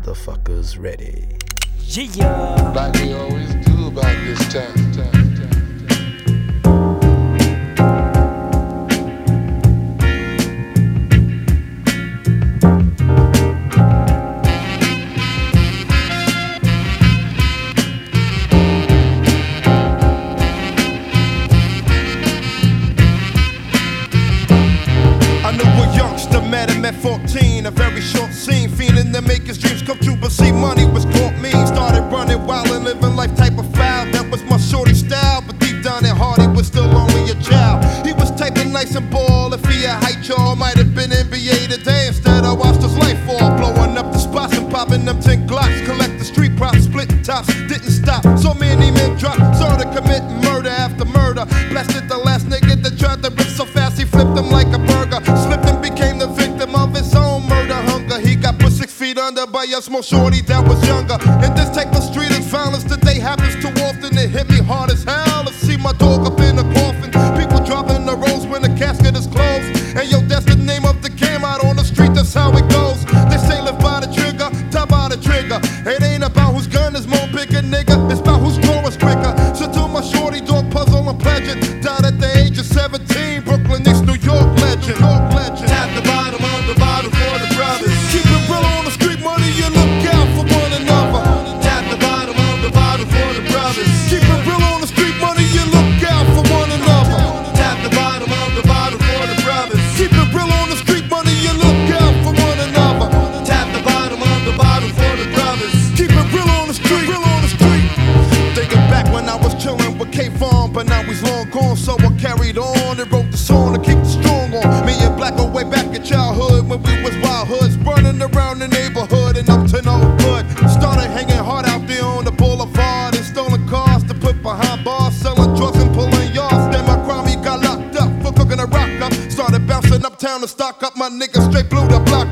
motherfuckers ready. Yeah. Like we always do about this time. time. torn to keep the strong on. Me and Black way back in childhood when we was wild hoods, burning around the neighborhood and up to no good. Started hanging hard out there on the boulevard and stolen cars to put behind bars, selling drugs and pulling yards. Then my crime got locked up for cooking a rock up. Started bouncing uptown to stock up my niggas, straight blew the block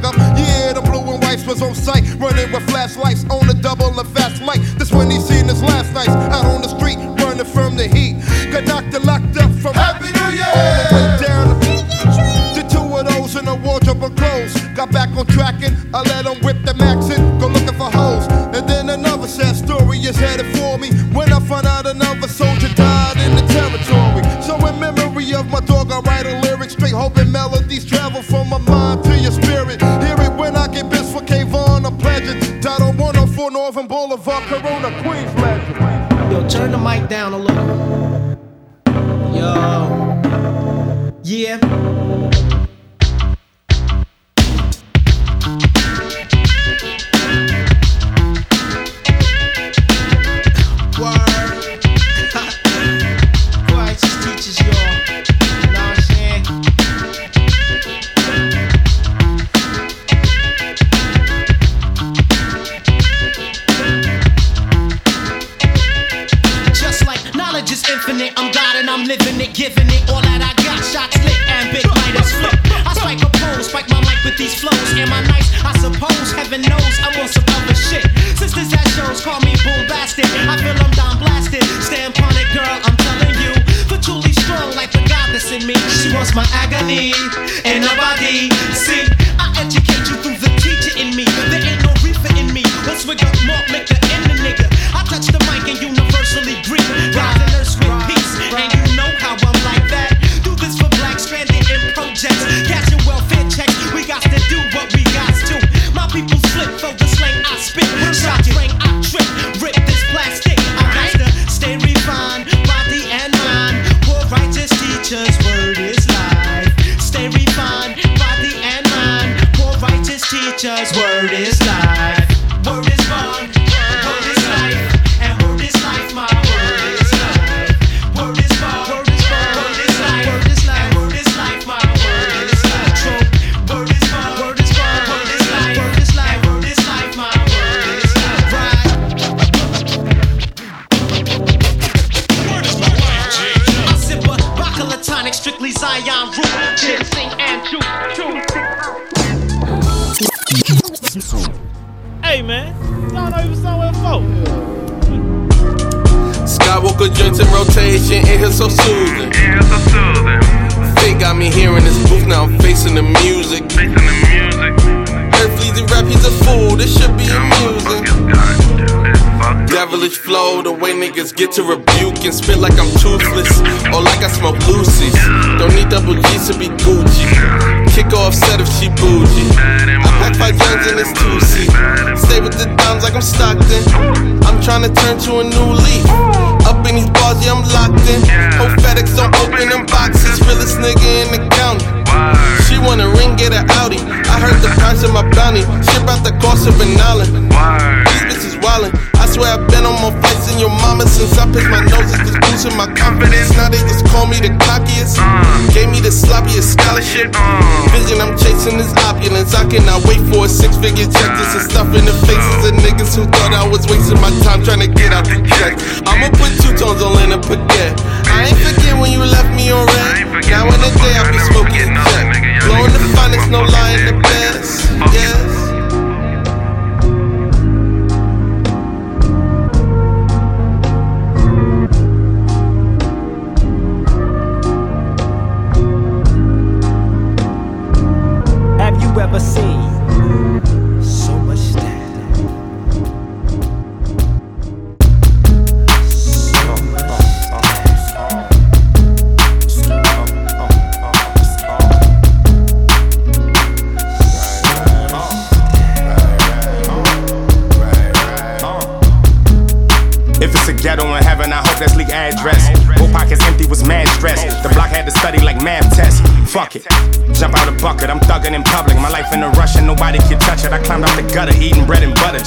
Vision I'm chasing is opulence. I cannot wait for a six figure check. Just to stuff in the faces of niggas who thought I was wasting my time trying to get out the check. I'ma put two tones on in a baguette. I ain't forget when you left me on red. Now in the day I be smoking jet. Blowing the finest, no lying the best. Yes.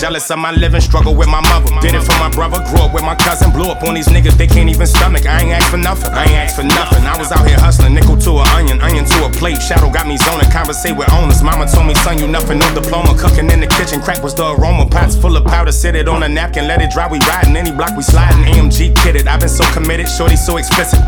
Jealous of my living, struggle with my mother. Did it for my brother, grew up with my cousin. Blew up on these niggas, they can't even stomach. I ain't asked for nothing. I ain't asked for nothing. I was out here hustling, nickel to an onion, onion to a plate. Shadow got me zoning, conversate with owners. Mama told me, son, you nothing, no diploma. Cooking in the kitchen, crack was the aroma. Pots full of powder, sit it on a napkin, let it dry. We riding any block we sliding. AMG kitted, I've been so committed, shorty so explicit.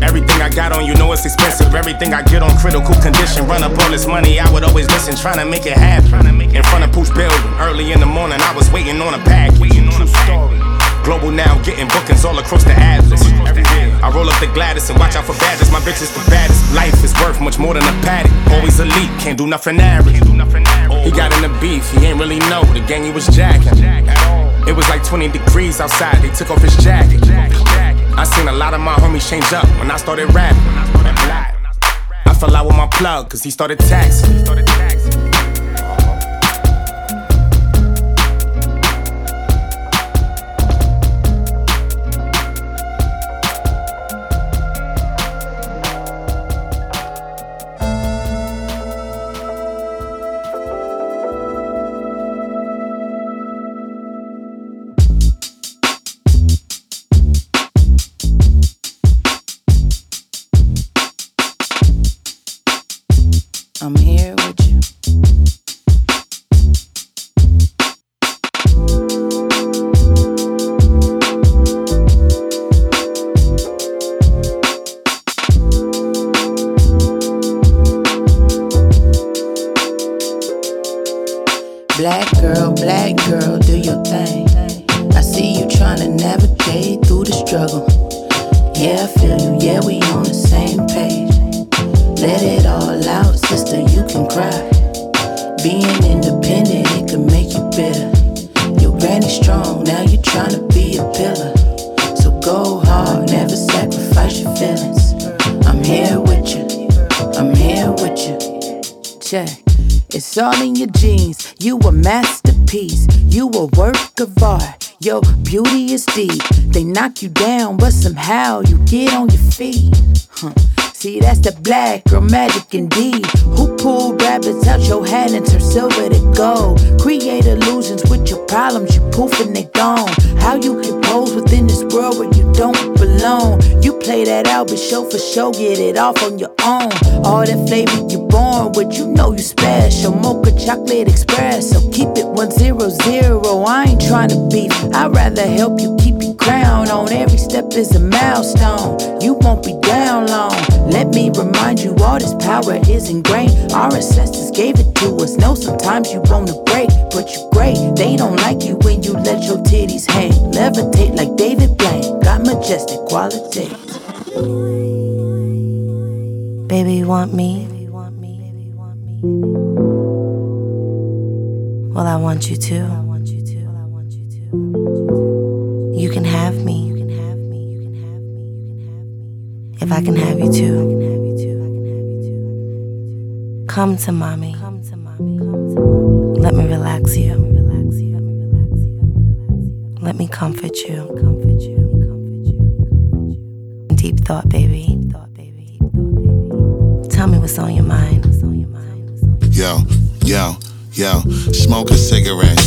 Everything I got on you know it's expensive. Everything I get on critical condition. Run up all this money, I would always listen, trying to make it happen. In front of Pooch building, early in the morning, I was waiting on a package. True story. Global now, getting bookings all across the atlas. I roll up the Gladys and watch out for badges. My bitch is the baddest. Life is worth much more than a paddock. Always elite, can't do nothing average. He got in the beef, he ain't really know the gang he was jacking. It was like 20 degrees outside, they took off his jacket. I seen a lot of my homies change up when I started rapping. I fell out with my plug, cause he started taxing. Get it off on your own. All that flavor you born with, you know you special. Mocha chocolate express, so keep it one zero zero. I ain't trying to beef, I'd rather help you keep your crown on. Every step is a milestone. You won't be down long. Let me remind you, all this power is ingrained. Our ancestors gave it to us. Know sometimes you wanna break, but you great. They don't like you when you let your titties hang. Levitate like David Blaine. Got majestic qualities. Baby, you want me? Well, I want you to. You can have me. If I can have you too. Come to mommy. Let me relax you. Let me comfort you. Deep thought, baby. Tell me what's on your mind. Yo, yo, yo, smoke a cigarette.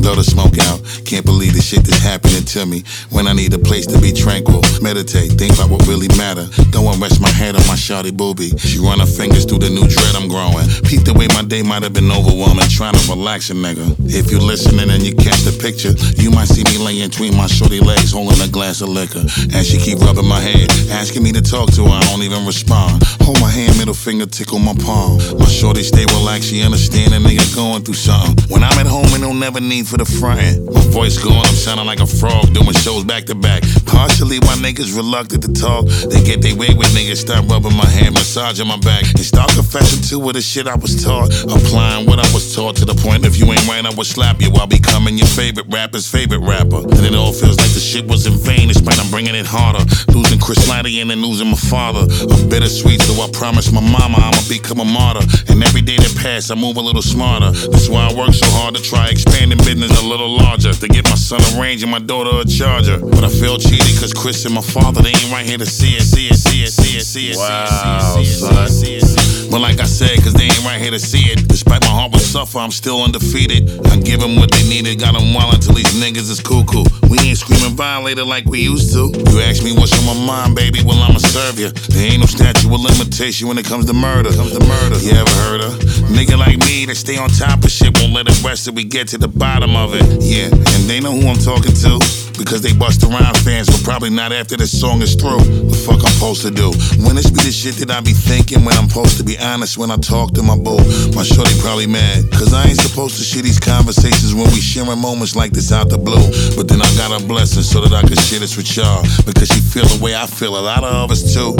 Blow the smoke out. Can't believe the shit that's happening to me. When I need a place to be tranquil, meditate, think about what really matter. Don't want rest my head on my shawty booby. She run her fingers through the new dread I'm growing. Peep the way my day might have been overwhelming, trying to relax a nigga. If you listening and you catch the picture, you might see me laying between my shorty legs, holding a glass of liquor. And she keep rubbing my head, asking me to talk to her. I don't even respond. Hold my hand, middle finger tickle my palm. My shorty stay relaxed, she understand a nigga going through something. When I'm at home and don't never need for the frontin'. My voice going, I'm sounding like a frog doing shows back to back. Partially why niggas reluctant to talk. They get their way with niggas, start rubbing my hand, massaging my back. And start confessing to what the shit I was taught. Applying what I was taught to the point if you ain't right, I would slap you while becoming your favorite rapper's favorite rapper. And it all feels like the shit was in vain, despite I'm bringing it harder. Losing Chris Lighty and then losing my father. A bittersweet, so I promised my mama I'ma become a martyr. And every day that pass, I move a little smarter. That's why I work so hard to try expanding business a little larger. To get my son a range and my daughter a charger. But I feel cheated cause Chris and my father, they ain't right here to see it, see it, see it, see it, see it. Wow, see it, see it, see it, see it. But like I said, cause they ain't right here to see it. Despite my heart will suffer, I'm still undefeated. I give them what they needed, got them wild until these niggas is cuckoo. We ain't screaming violated like we used to. You ask me what's on my mind, baby, well I'ma serve you. There ain't no statute of limitation when it comes to murder. Comes to murder. You ever heard of? Nigga like me that stay on top of shit won't let it rest till we get to the bottom of it. Yeah, and they know who I'm talking to. Because they bust around fans, but probably not after this song is through. The fuck I'm supposed to do? When this be the shit that I be thinking when I'm supposed to be honest when I talk to my boo. My shorty probably mad, cause I ain't supposed to share these conversations when we sharing moments like this out the blue. But then I got a blessing so that I could share this with y'all. Because she feel the way I feel, a lot of us too.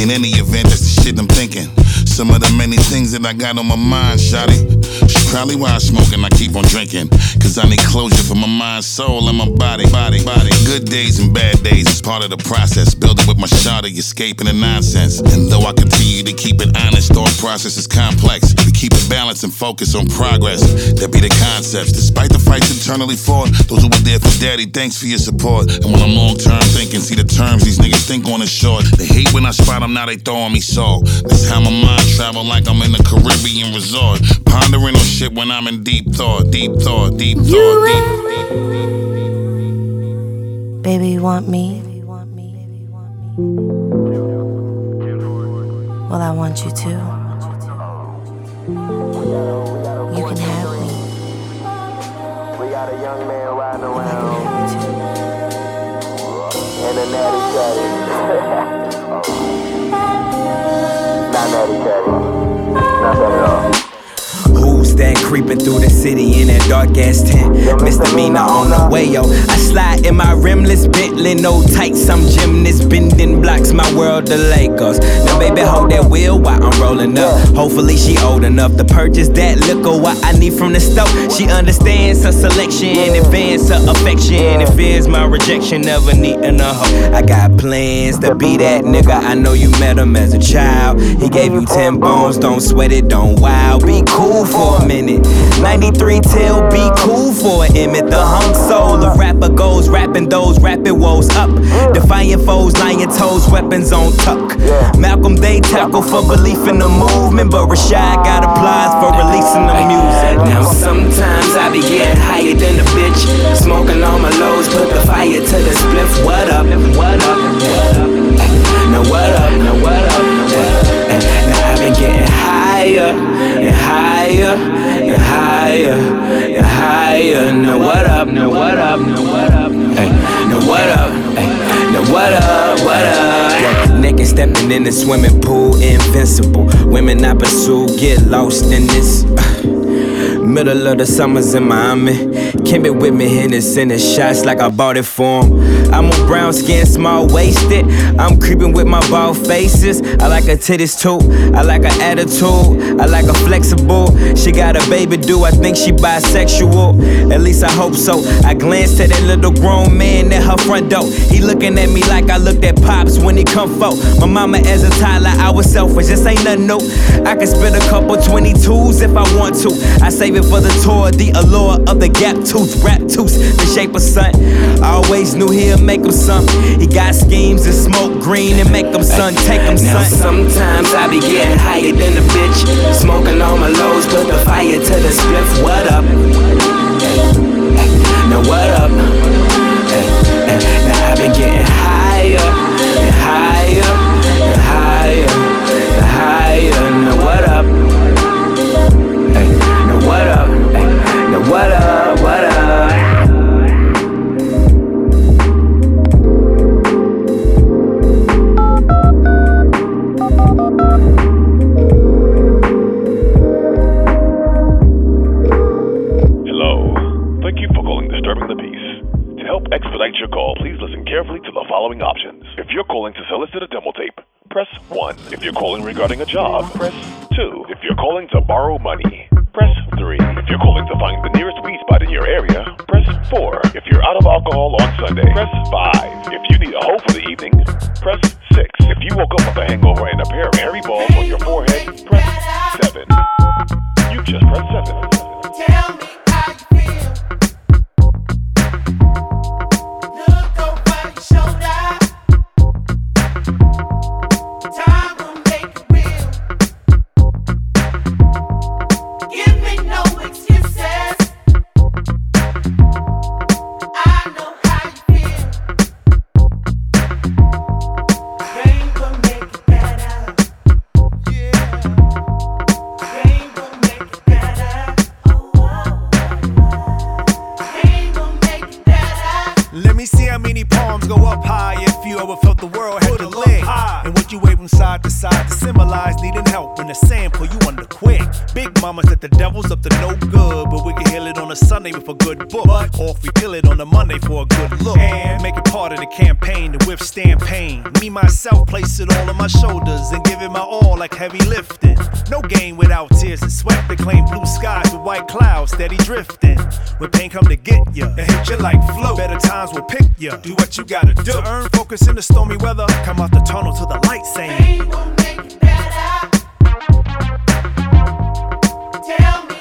In any event, that's the shit I'm thinking. Some of the many things that I got on my mind, shawty. It's probably why I smoke and I keep on drinking. Cause I need closure for my mind, soul, and my body, body, body. Good days and bad days is part of the process. Building with my shawty, escaping the nonsense. And though I continue to keep it honest, thought process is complex. We keep it balanced and focus on progress. That be the concepts. Despite the fights internally fought, those who were there for daddy, thanks for your support. And when I'm long term thinking, see the terms these niggas think on is short. They hate when I spot them, now they throwing me salt. That's how my mind travel like I'm in a Caribbean resort. Pondering on shit when I'm in deep thought, deep thought, deep thought, deep. Baby, you want me? Well, I want you to. You can have me. We got a young man riding If I can around have you too. Not. That at all. That creeping through the city in that dark ass tent? Mr. Misdemeanor on the way, yo. I slide in my rimless Bentley, no tights. I'm gymnast, bending blocks, my world the Lakers. Now, baby, hold that wheel while I'm rolling up. Hopefully, she old enough to purchase that liquor. What I need from the stove. She understands her selection, advance her affection, and fears my rejection. Never needing a hoe. I got plans to be that nigga. I know you met him as a child. He gave you 10 bones, don't sweat it, don't wow. Be cool for a minute. 93 till be cool for an Emmett. The hung soul of rapper goes rapping those rapid woes up. Defying foes, lying toes, weapons on tuck. Malcolm they tackle for belief in the movement, but Rashad got applause for releasing the music. Now sometimes I be getting higher than a bitch. Smoking all my lows, put the fire to the spliff. What up? What up? What up? Now what up? Now what up? Now I've been getting higher and higher and higher and higher. Now what up? Now what up? Now what up? Now what up? Now what up? What up? Naked stepping in the swimming pool, invincible. Women I pursue get lost in this middle of the summers in Miami. Came it with me, Hennessy and shots like I bought it for him. I'm a brown skin, small waisted. I'm creeping with my bald faces. I like her titties too. I like her attitude. I like her flexible. She got a baby, do I think she bisexual? At least I hope so. I glanced at that little grown man at her front door. He looking at me like I looked at pops when he come for. My mama as a toddler, I was selfish. This ain't nothing new. I can spend a couple 22s if I want to. I save it for the tour, the allure of the gap tooth, rap tooth, the shape of sun. I always knew he'd make him some. He got schemes and smoke green and make him sun, take him now. Sometimes I be getting higher than a bitch, smoking all my. regarding a job. Press heavy lifting. No game without tears and sweat. They claim blue skies with white clouds, steady drifting. When pain come to get ya, it hit ya like flow. Better times will pick ya. Do what you gotta do. To earn focus in the stormy weather. Come out the tunnel to the light, saying. Pain will make it better. Tell me.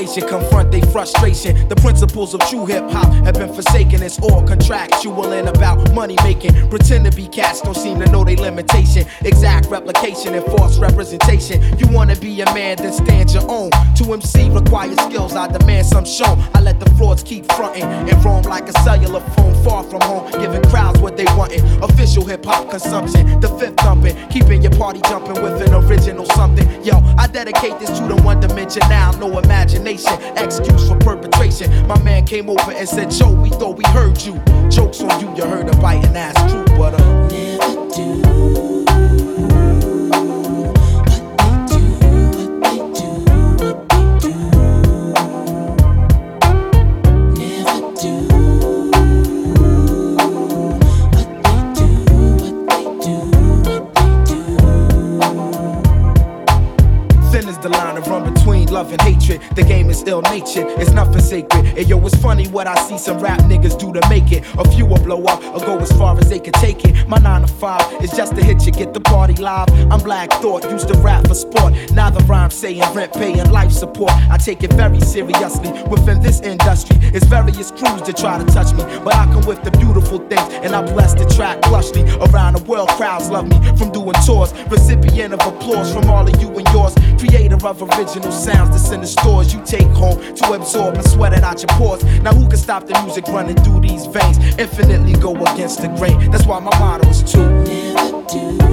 Population confront their frustration. The principles of true hip hop have been forsaken. It's all contractual and about money making. Pretend to be cats, don't seem to know their limitation. Exact replication and false representation. You wanna be a man, then stand your own. To MC requires skills, I demand some show. I let the frauds keep fronting and roam like a cellular phone far from home, giving crowds what they wantin'. Official hip hop consumption, the fifth thumping, keeping your party jumping with an original something. Yo, I dedicate this to the one dimension now, no imagination, excuse for perpetration. My man came over and said, Joe, we thought we heard you. Jokes on you, you heard a biting ass true, but uh, never do. Natured, it's nothing sacred. And yo, it's funny what I see some rap niggas do to make it. A few will blow up or go as far as they can take it. My 9 to 5 is just to hit you, get the party live. I'm Black Thought, used to rap for sport. Now the rhyme saying rent, paying life support. I take it very seriously within this industry. It's various crews that try to touch me, but I come with the beautiful things and I bless the track lushly. Around the world, crowds love me from doing tours. Recipient of applause from all of you and yours. Creator of original sounds that's in the stores you take home to absorb and sweat it out your pores. Now who can stop the music running through these veins? Infinitely go against the grain. That's why my motto is to never do.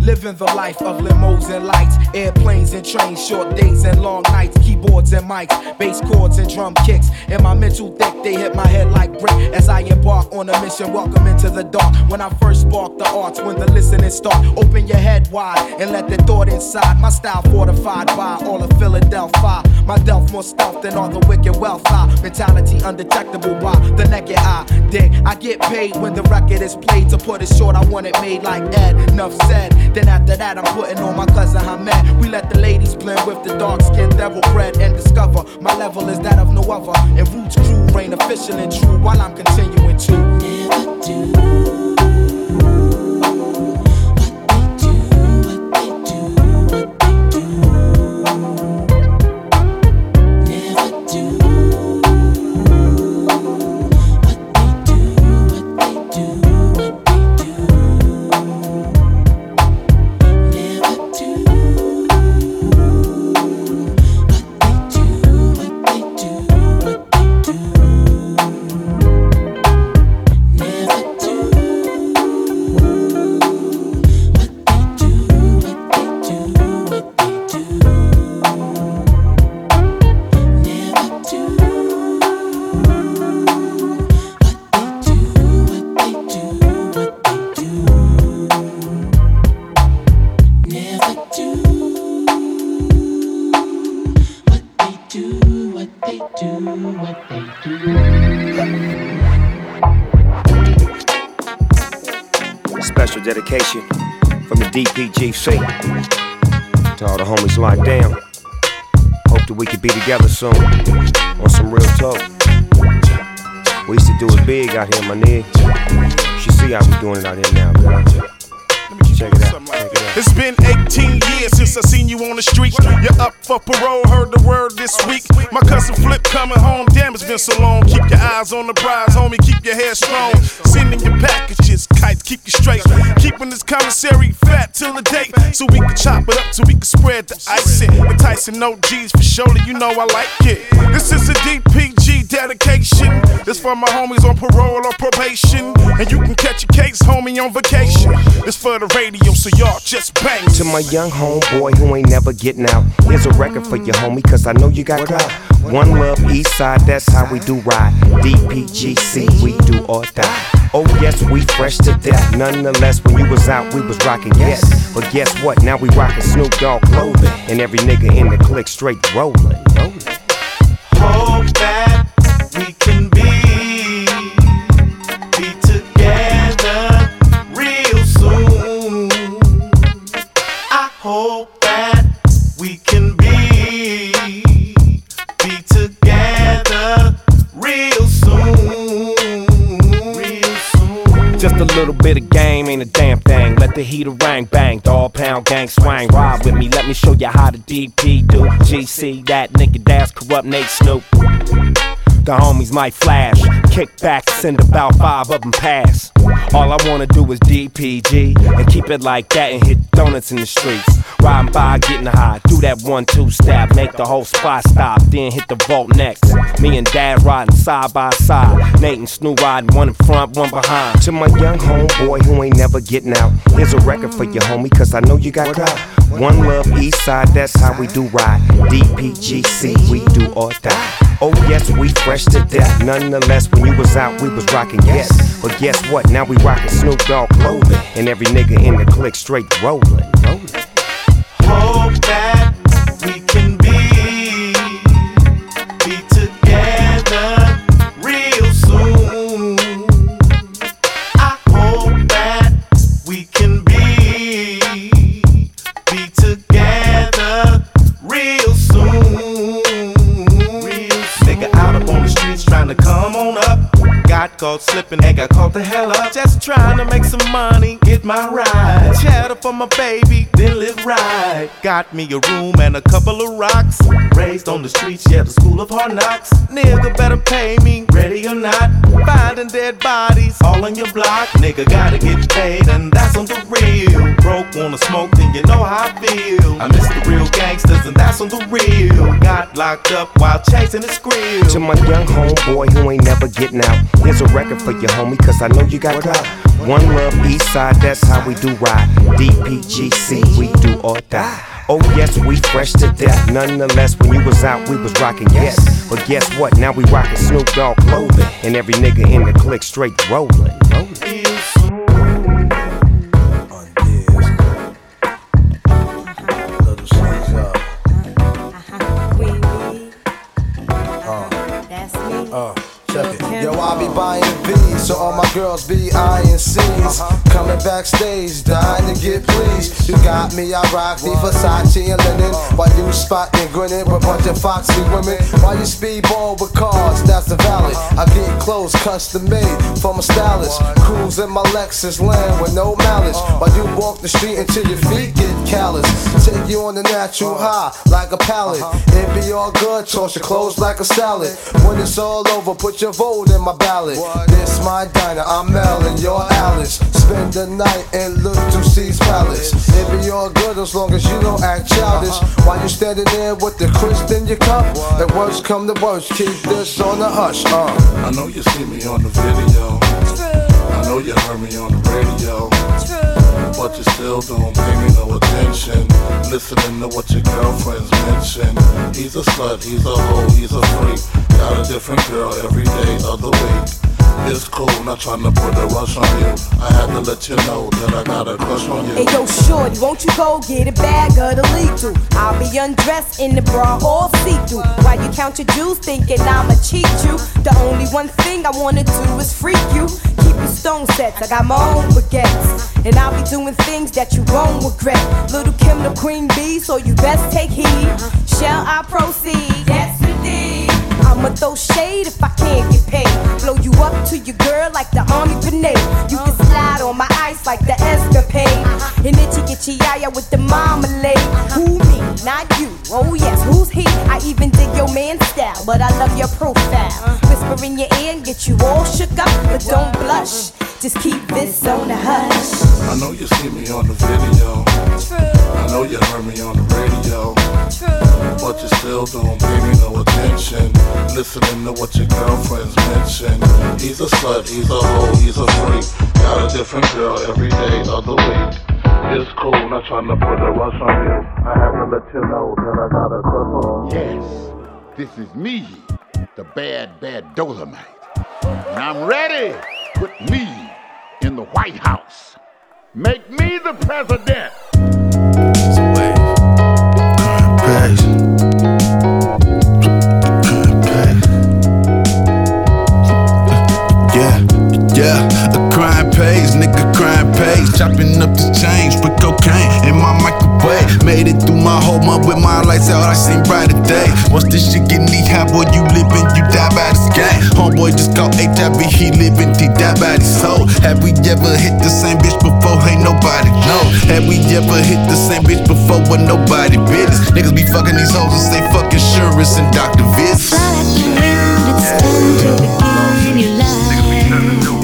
Living the life of limos and lights, airplanes and trains, short days and long nights, keyboards and mics, bass chords and drum kicks. In my mental deck, they hit my head like brick as I embark on a mission. Welcome into the dark. When I first spark the arts, when the listening start, open your head wide and let the thought inside. My style fortified by all of Philadelphia. My delf more stealth than all the wicked wealth. I mentality undetectable by the naked eye. Dig, I get paid when the record is played. To put it short, I want it made like Ed. Enough said. Then after that, I'm putting on my cousin Hamed. We let the ladies blend with the dark skinned devil bread and discover my level is that of no other. And Roots crew reign official and true while I'm continuing to never do. Together soon on some real talk. We used to do it big out here, my nigga. She see how we doing it out here now, girl. Check it out. Check it out. It's been 18 years since I seen you on the street. You're up for parole, heard the word this week. My cousin Flip coming home, damn, it's been so long. Keep your eyes on the prize, homie, keep your head strong. Sending your packages, kites, keep you straight. Keeping this commissary fat till the date, so we can chop it up, so we can spread the icing. Enticing no G's for surely, you know I like it. This is a DPG dedication. This for my homies on parole or probation. And you can catch a case, homie, on vacation. This for the radio, so y'all just bang. To my young homeboy who ain't never getting out. Here's a record for you, homie, cause I know you got clout. One love, east side, that's how we do ride. DPGC, we do or die. Oh yes, we fresh to death. Nonetheless, when you was out, we was rocking yes. But guess what? Now we rocking Snoop Dogg clothing, and every nigga in the clique straight rolling. real soon. Real soon. Just a little bit of game ain't a damn thing. Let the heater ring, bang, dog pound gang swang. Ride with me, let me show you how the DP do. GC that nigga, that's Kurupt Nate Snoop. The homies might flash, kick back, send about five of them pass. All I wanna do is DPG and keep it like that and hit donuts in the streets. Riding by, getting high, do that one two step, make the whole spot stop, then hit the vault next. Me and Daz riding side by side, Nate and Snoop riding one in front, one behind. To my young homeboy who ain't never getting out, here's a record for you, homie, cause I know you got clout. One love, east side, that's how we do ride. DPGC, we do or die. Oh yes, we fresh to death. Nonetheless, when you was out, we was rocking yes. But guess what? Now we rockin' Snoop Dogg clothing, and every nigga in the clique straight rollin'. rolling. Hope that to come on up. Got caught slipping and got caught the hell up. Just trying to make some money, get my ride. Chatter for my baby, then live right. Got me a room and a couple of rocks. Raised on the streets, yeah, the school of hard knocks. Nigga better pay me, ready or not. Finding dead bodies all on your block. Nigga gotta get paid, and that's on the real. Broke, wanna smoke, then you know how I feel. I miss the real gangsters, and that's on the real. Got locked up while chasing the skrill. To my young homeboy who ain't never getting out, here's a record for you, homie, cause I know you got clout. One love, east side, that's how we do ride. DPGC, we do or die. Oh yes, we fresh to death. Nonetheless, when you was out, we was rocking yes. But guess what? Now we rocking Snoop Dogg clothing, and every nigga in the clique straight rolling. Backstage, dying to get pleased. You got me, I rock the Versace and linen. While you spot spotting, grinning with a bunch of foxy women. While you speedball with cars, that's the valley. I get clothes custom made from a stylist. Cruise in my Lexus land with no malice. While you walk the street until your feet get callous. Take you on the natural uh-huh. high like a pallet. Uh-huh. It be all good, toss your clothes like a salad. When it's all over, put your vote in my ballot. This my diner, I'm Mel and you're Alice. Spend the night in Look to C's Palace. It be all good as long as you don't act childish. Uh-huh. While you standing there with the crisp in your cup. the worst come to worst, keep this on the hush. Uh. I know you see me on the video. I know you heard me on the radio. But you still don't pay me no attention. Listening to what your girlfriends mention. He's a slut, he's a hoe, he's a freak. Got a different girl every day of the week. It's cool, not trying to put a rush on you. I had to let you know that I got a crush on you. Hey yo, shorty, won't you go get a bag of the lethal? I'll be undressed in the bra all see-through. While you count your jewels, thinking I'ma cheat you. The only one thing I wanna do is freak you. Keep your stone sets, I got my own baguettes. And I'll be doing things that you won't regret. Lil' Kim the queen bee, so you best take heed. Shall I proceed? Yes, indeed. I'ma throw shade if I can't get paid. Blow you up to your girl like the army grenade. You can slide on my ice like the escapade. And itchy itchy yaya with the marmalade. Who me? Not you. Oh yes, who's he? I even dig your man style, but I love your profile. Whisper in your ear and get you all shook up, but don't blush. Just keep this on the hush. I know you see me on the video. True. I know you heard me on the radio. True. But you still don't pay me no attention. Listening to what your girlfriends mention. He's a slut, he's a hoe, he's a freak. Got a different girl every day of the week. It's cool, not trying to put a rush on you. I have to let you know that I got a crush on you. Yes, this is me, the bad, bad Dolomite. And I'm ready. with me in the White House. Make me the president. Yeah, yeah, a crime pays, nigga, pays. Chopping up the change, put cocaine in my microwave. Made it through my whole month with my lights out, I seen brighter day. Once this shit get knee high, boy, you living, you die by this game. Homeboy just called HIV, he living, he die by his soul. Have we ever hit the same bitch before? Ain't nobody know. Have we ever hit the same bitch before with nobody business? Niggas be fucking these hoes and say fuck insurance and Dr. Viz.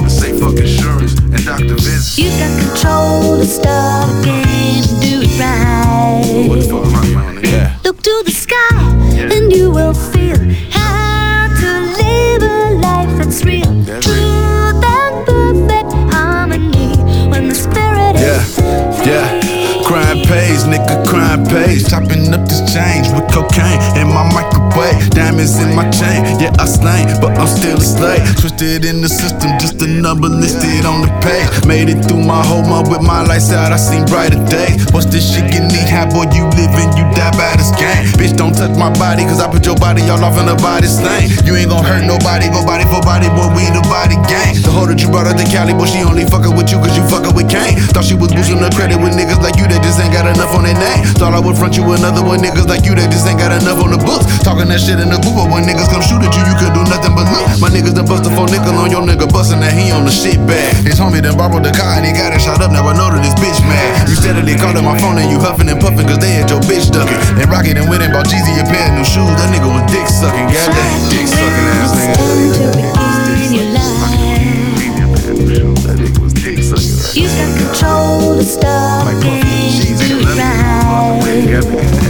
Say fuck insurance and Dr. Viz. You got control to start the game, do it right. What the fuck right on Yeah. Look to the sky, and you will feel how to live a life that's real. Truth and perfect harmony when the spirit Yeah, is yeah. Crime pays, nigga, crime pays. Chopping up this change with cocaine in my microwave. Diamonds in my chain, yeah, I slain, but I'm still a slave. Twisted in the system, just a number listed on the page. Made it through my whole month with my lights out, I seen brighter days. What's this shit get knee high, boy? You living, you die by this game. Bitch, don't touch my body, cause I put your body all off in the body stain. You ain't gon' hurt nobody, go body for body, boy, we the body gang. The hoe that you brought up to Cali, boy, she only fuckin' with you cause you fuckin' with Kane. Thought she was boosting the credit with niggas like you that just ain't got enough on their name. Thought I would front you another one, niggas like you that just ain't got enough on the books. Talking that shit in the booth, but when niggas come shoot at you, you could do nothing but look. My niggas done bust a four nickel on your nigga, bustin' that he on the shit bag. His homie done borrowed the car and he got it shot up, now I know that this bitch mad. You steadily called my phone and you huffing and puffing cause they had your bitch ducking. And Rocket and went and bought Jeezy a pair of new shoes, that nigga was dick sucking, goddamn dick sucking ass nigga. That nigga was dick sucking. You got control to start the game, do it right.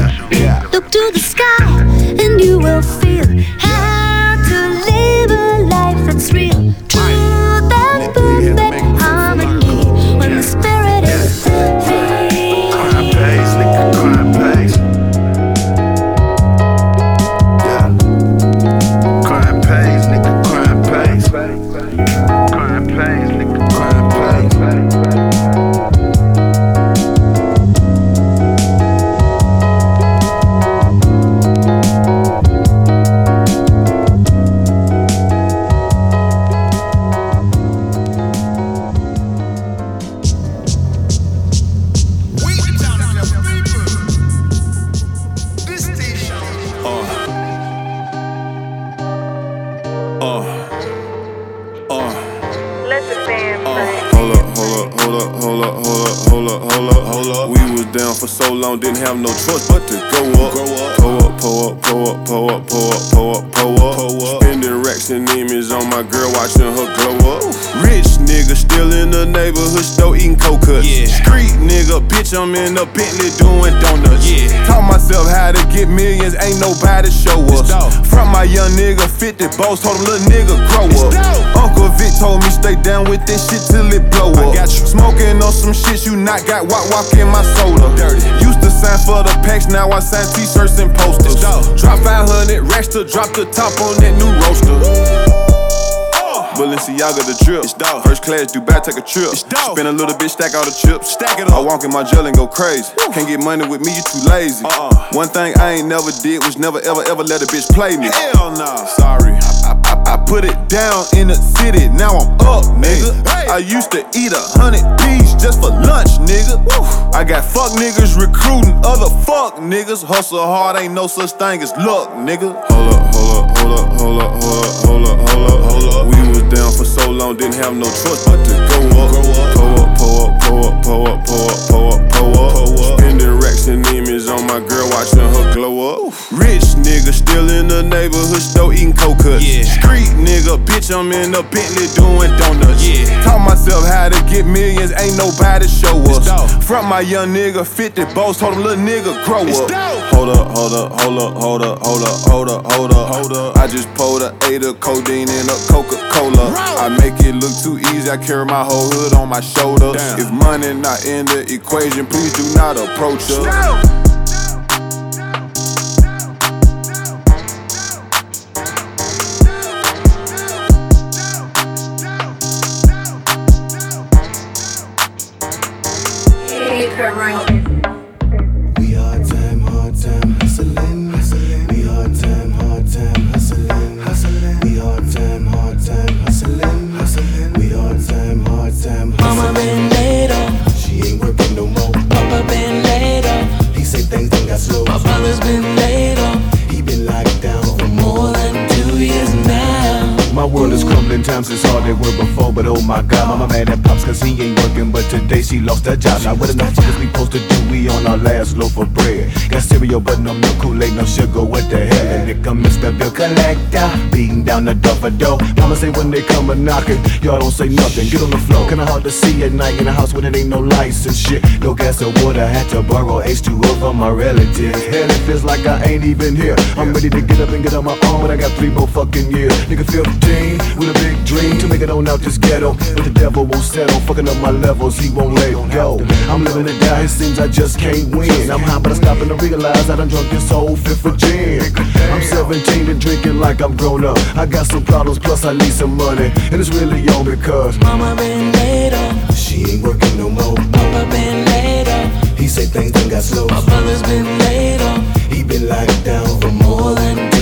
Us. From my young nigga, 50 boss, told him little nigga grow up. Uncle Vic told me stay down with this shit till it blow up. got you. Smoking on some shit you not got, walk walk in my soda. Dirty. Used to sign for the packs, now I sign t-shirts and posters. Drop 500 racks to drop the top on that new roaster. Balenciaga the drip. It's dog. First class, Dubai, take a trip. It's dog. Spend a little bit, stack all the chips. Stack it up. I walk in my jail and go crazy. Can't get money with me, you too lazy. Uh-uh. One thing I ain't never did was never ever ever let a bitch play me. Hell nah. Sorry. I, I, I put it down in the city, now I'm up, nigga. I used to eat a hundred P's just for lunch, nigga. I got fuck niggas recruiting other fuck niggas. Hustle hard, ain't no such thing as luck, nigga. Hold up, hold up, hold up, hold up, hold up, hold up, hold up, hold up. We was down for so long, didn't have no choice but to go up. Pull up, pull up, pull up, pull up, pull up, pull up, pull up. Spending racks and image on my girl, watching her glow up. Rich nigga still in the neighborhood store eating cold cuts. Street nigga, bitch, I'm in a Bentley doing donuts. Taught myself how to get millions, ain't nobody show us. From my young nigga, 50 boss, told him little nigga grow up. Hold up, hold up, hold up, hold up, hold up, hold up, hold up, hold up. I just pulled a eight of codeine in a Coca Cola. I make it look too easy, I carry my whole hood on my shoulder. If money not in the equation, please do not approach us. My father's been Sometimes it's hard they were before, but oh my god, mama mad at pops cause he ain't working, but today she lost her job. Now what enough fuckers we supposed to do? We on our last loaf of bread. Got cereal, but no milk, Kool-Aid, no sugar, what the hell? And it come Mr. Bill Collector, beating down the door for dough. Mama say when they come a knocking, y'all don't say nothing, get on the floor. Kinda hard to see at night in a house when it ain't no lights and shit. No gas or water, had to borrow H2O from my relatives. Hell, it feels like I ain't even here. I'm ready to get up and get on my own, but I got three more fucking years. Nigga 15 with a big dream to make it on out this ghetto. But the devil won't settle, fucking up my levels, he won't let go. I'm living it down, it seems I just can't win. I'm high, but I stop and I realize I done drunk this whole fifth of gin. I'm 17 and drinking like I'm grown up. I got some problems, plus I need some money. And it's really on because Mama been laid off. She ain't working no more. Papa been laid off. He say things done got slow. My brother's been laid off. He been locked down for more than two years now.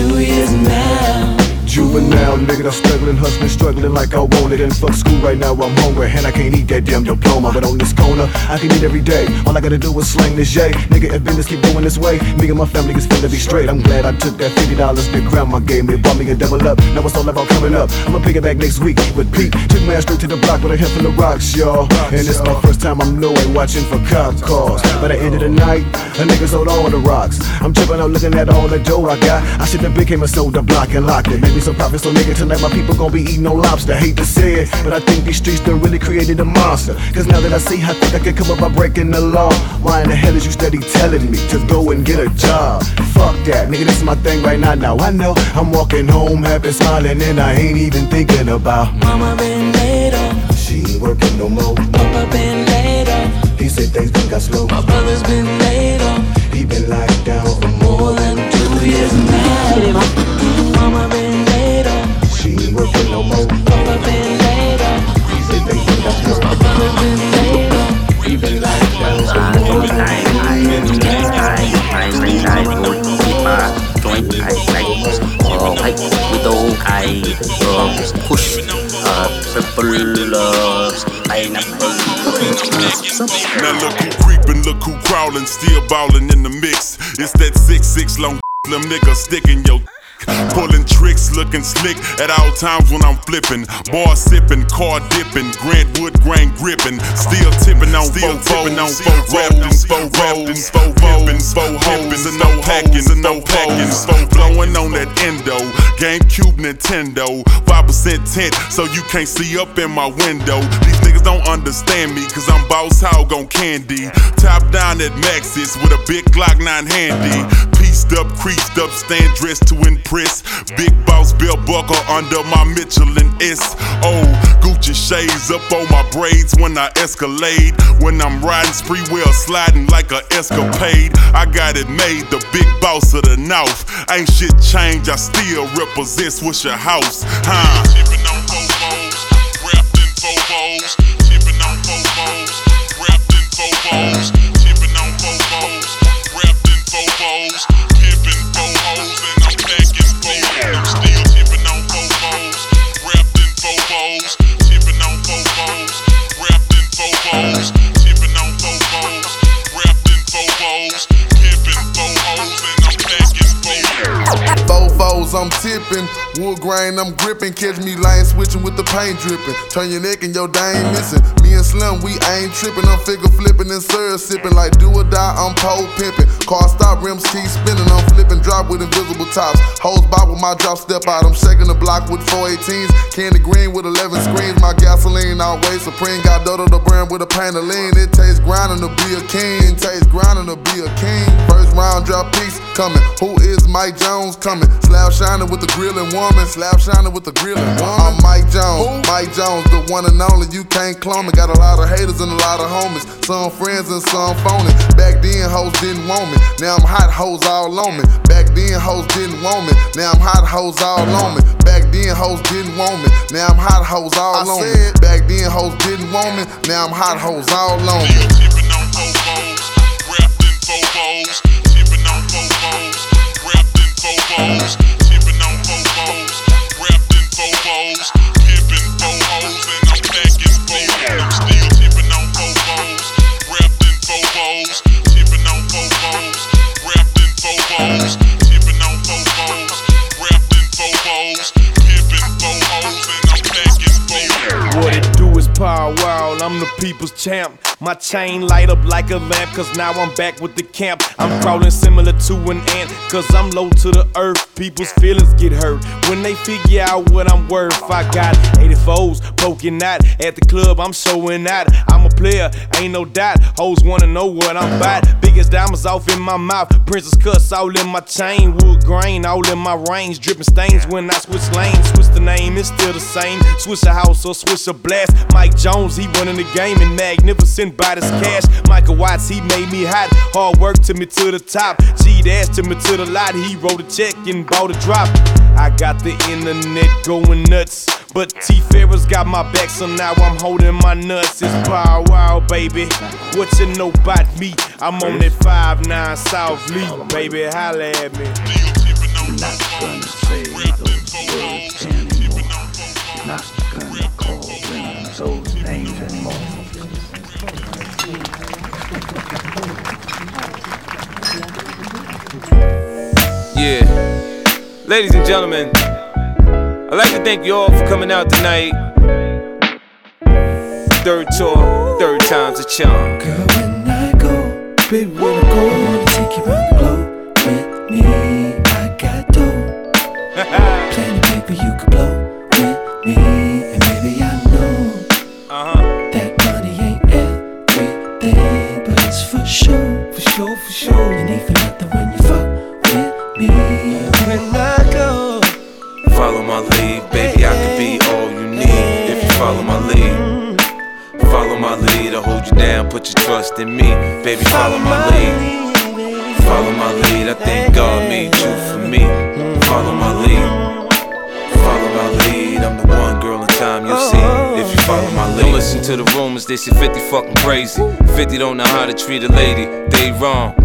Juvenile nigga, I'm struggling, hustling, struggling like I want it. And fuck school right now, I'm hungry, and I can't eat that damn diploma. But on this corner, I can eat every day. All I gotta do is sling this J. Nigga, if business keep going this way, me and my family is finna be straight. I'm glad I took that $50 that grandma gave me, bought me a double up. Now it's all about coming up. I'ma pick it back next week with Pete. Took my ass straight to the block with a handful of rocks, y'all. And it's my first time I'm nowhere watching for cop cars. By the end of the night, a niggas hold all the rocks. I'm tripping out looking at all the dough I got. I should have became a soda block and locked it. Maybe some profit, so nigga tonight my people gon' be eating no lobster. Hate to say it, but I think these streets done really created a monster. Cause now that I see how think I can come up by breaking the law, why in the hell is you steady telling me to go and get a job? Fuck that, nigga, this is my thing right now. Now I know I'm walking home happy, smiling, and I ain't even thinking about. Mama been laid off. She ain't working no more. Papa been laid off. He said things done got slow. My brother's been uh, push uh, purple uh, pineapple Now look who creeping, look who crawling, still ballin' in the mix. It's that six six long them nigga sticking your. Pulling tricks, looking slick at all times when I'm flipping. Bar sipping, car dipping, Grant Wood grain gripping. Still tipping on still tipping on four rapping, four rapping, four pippin', four hoes, and no packing, and no packing. Four blowing on that endo. GameCube Nintendo, 5% tint, so you can't see up in my window. These niggas don't understand me, cause I'm boss hog on candy. Top down at Maxis with a big Glock 9 handy. Pieced up, creased up, stand dressed to impress. Big boss belt buckle under my Michelin S. Oh, Gucci shades up on my braids when I escalade. When I'm riding spree wheel sliding like a escapade. I got it made, the big boss of the north. Ain't shit changed, I still represent Swishahouse. Huh? Tipping on wrapped in. I'm tipping. Wood grain, I'm gripping. Catch me lane switching with the paint dripping. Turn your neck and your day ain't missing. Me and Slim, we ain't tripping. I'm figure flipping and syrup sipping. Like do or die, I'm pole pimping. Car stop, rims keep spinning. I'm flipping drop with invisible tops. Hose bob with my drop step out. I'm shaking the block with 418s. Candy green with 11 screens. My gasoline always supreme. Got Dodo the brand with a pain of lean. It tastes grinding to be a king. Tastes grinding to be a king. First round drop piece coming. Who is Mike Jones coming? Slab shining with the grilling woman. Slab shining with the grilling woman. I'm Mike Jones. Mike Jones, the one and only. You can't clone me. Got a lot of haters and a lot of homies. Some friends and some phony. Back then, hoes didn't want me. Now I'm hot hoes all on me. Back then, hoes didn't want me. Now I'm hot hoes all on me. Back then, hoes didn't want me. Now I'm hot hoes all on me. Back then, hoes didn't want me. Now I'm hot hoes all on me. Tipping on Bobos, wrapped in Bobos. Bobos. Pimping Bobos, and I'm packing Bobos. I'm still tipping on Bobos, Bobos. Tipping on Bobos, Bobos. Tipping on Bobos, Bobos. Pimping Bobos, and I'm packing Power Wow, I'm the people's champ. My chain light up like a lamp, cause now I'm back with the camp. I'm crawling similar to an ant, cause I'm low to the earth. People's feelings get hurt when they figure out what I'm worth. I got 84s poking out at the club, I'm showing out. I'm a player, ain't no doubt. Hoes wanna know what I'm about. Biggest diamonds off in my mouth, princess cuts all in my chain. Wood grain all in my range, dripping stains when I switch lanes. Switch the name, it's still the same. Switch a house or switch a blast. Mike Jones, he running the game and magnificent by this cash. Michael Watts, he made me hot. Hard work to me to the top. G dash to me to the lot. He wrote a check and bought a drop. I got the internet going nuts. But T Farris got my back, so now I'm holding my nuts. It's power wow, baby. What you know about me? I'm on that 5-9 South Lee, baby. Holla at me. Not gonna say those. Not gonna call women those names anymore. Yeah. Ladies and gentlemen, I'd like to thank you all for coming out tonight. Third tour, third time's a charm. When I go, baby, when I go, I wanna take you around the globe with me. I got dough, plenty paper you could blow with me, down, put your trust in me, baby, follow my lead. Follow my lead, I think God made you for me. Follow my lead. Follow my lead, I'm the one girl in time you'll see if you follow my lead. Don't listen to the rumors, they say 50 fucking crazy. 50 don't know how to treat a lady, they wrong.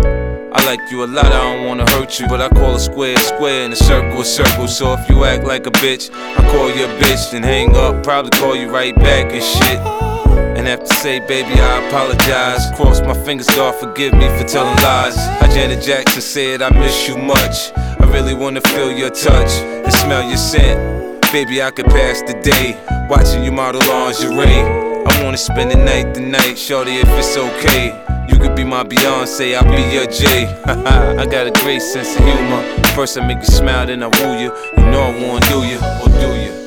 I like you a lot, I don't wanna hurt you, but I call a square a square and a circle a circle. So if you act like a bitch, I call you a bitch, then hang up, probably call you right back and shit. And have to say, baby, I apologize. Cross my fingers, God forgive me for telling lies. How Janet Jackson said, I miss you much. I really wanna feel your touch and smell your scent. Baby, I could pass the day watching you model lingerie. I wanna spend the night tonight, shorty, if it's okay. You could be my Beyonce, I'll be your Jay. I got a great sense of humor. First I make you smile, then I woo you. You know I wanna do you, or do you?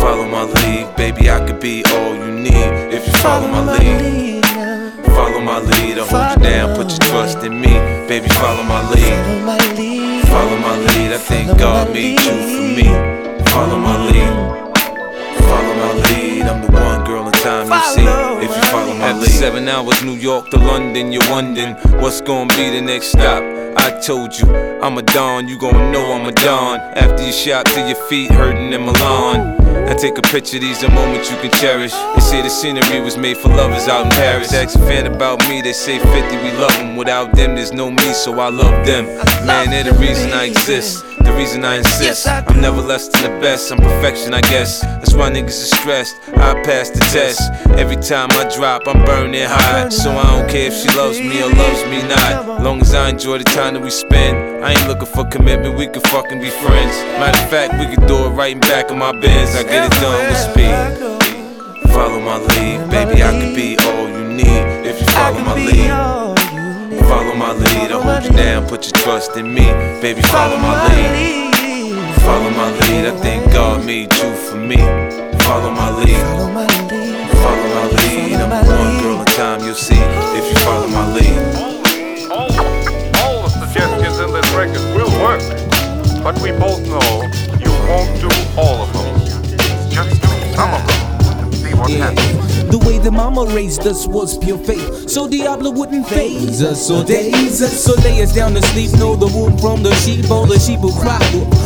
Follow my lead, baby, I could be all you need follow my lead. Follow my lead, I'll hold you down, put your trust in me, baby, follow my lead. Follow my lead, I think God made you for me. Follow my lead. Follow my lead, I'm the one girl in time you see if you follow my lead. After seven hours, New York to London, you're wondering what's gonna be the next stop. I told you, I'm a Don, you gon' know I'm a Don. After you shot to your feet, hurting in Milan. Now take a picture, these are moments you can cherish. They say the scenery was made for lovers out in Paris. Ask a fan about me, they say 50, we love them. Without them, there's no me, so I love them. Man, they're the reason I exist. The reason I insist, I'm never less than the best. I'm perfection, I guess. That's why niggas are stressed. I pass the test. Every time I drop, I'm burning hot. So I don't care if she loves me or loves me not. Long as I enjoy the time that we spend. I ain't looking for commitment, we could fucking be friends. Matter of fact, we could do it right in back of my Benz. I get it done with speed. Follow my lead, baby, I could be all you need if you follow my lead. Follow my lead, I'll hold you down, put your trust in me, baby, follow my lead. Follow my lead, I think God made you for me. Follow my lead. Follow my lead, I'm one girl in time you'll see if you follow my lead. Record will work, but we both know you won't do all of them. Just do some of them and see what happens. The way that mama raised us was pure faith. So Diablo wouldn't phase us or daze us. So lay us down to sleep. Know the wolf from the sheep or the sheep will cry.